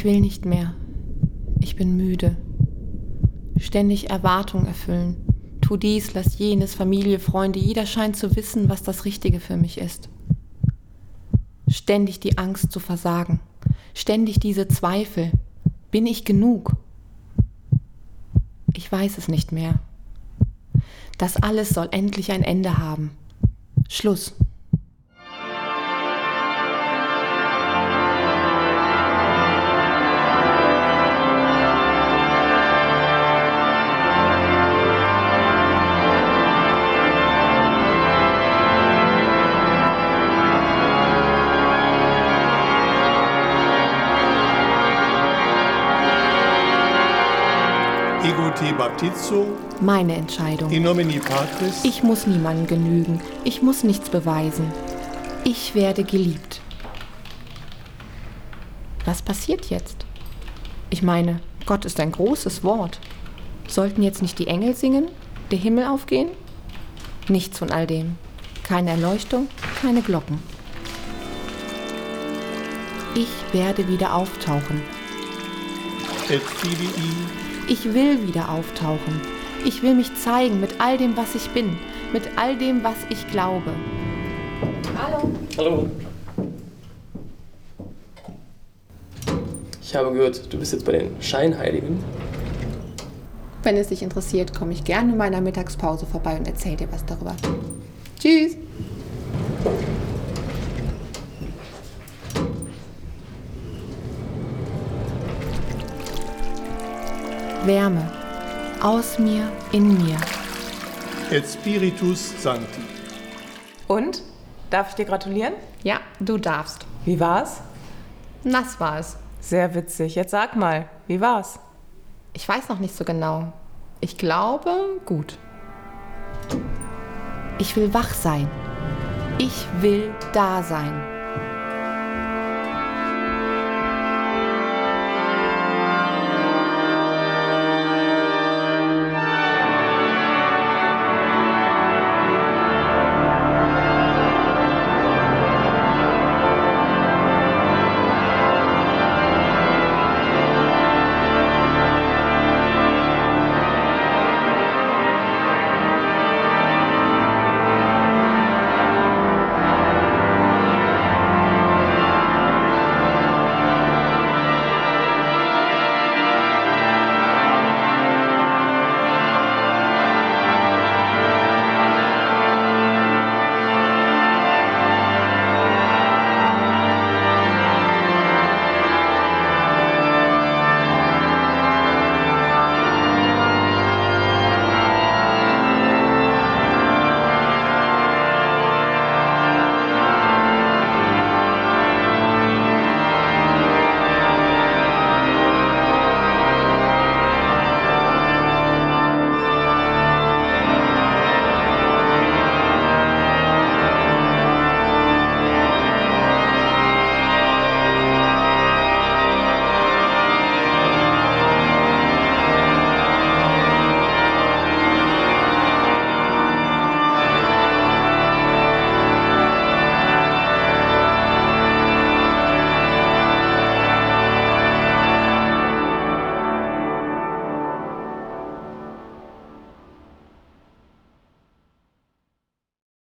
Ich will nicht mehr. Ich bin müde. Ständig Erwartungen erfüllen. Tu dies, lass jenes, Familie, Freunde. Jeder scheint zu wissen, was das Richtige für mich ist. Ständig die Angst zu versagen. Ständig diese Zweifel. Bin ich genug? Ich weiß es nicht mehr. Das alles soll endlich ein Ende haben. Schluss. Ego te baptizo, Meine Entscheidung. in nomine Patris, Ich muss niemandem genügen. Ich muss nichts beweisen. Ich werde geliebt. Was passiert jetzt? Ich meine, Gott ist ein großes Wort. Sollten jetzt nicht die Engel singen, der Himmel aufgehen? Nichts von all dem. Keine Erleuchtung, keine Glocken. Ich werde wieder auftauchen. et Ich will wieder auftauchen. Ich will mich zeigen mit all dem, was ich bin, mit all dem, was ich glaube. Hallo. Hallo. Ich habe gehört, du bist jetzt bei den Scheinheiligen. Wenn es dich interessiert, komme ich gerne in meiner Mittagspause vorbei und erzähle dir was darüber. Tschüss. Wärme. Aus mir, in mir. et Spiritus Sancti. Und? Darf ich dir gratulieren? Ja, du darfst. Wie war's? Nass war es. Sehr witzig. Jetzt sag mal, wie war's? Ich weiß noch nicht so genau. Ich glaube, gut. Ich will wach sein. Ich will da sein.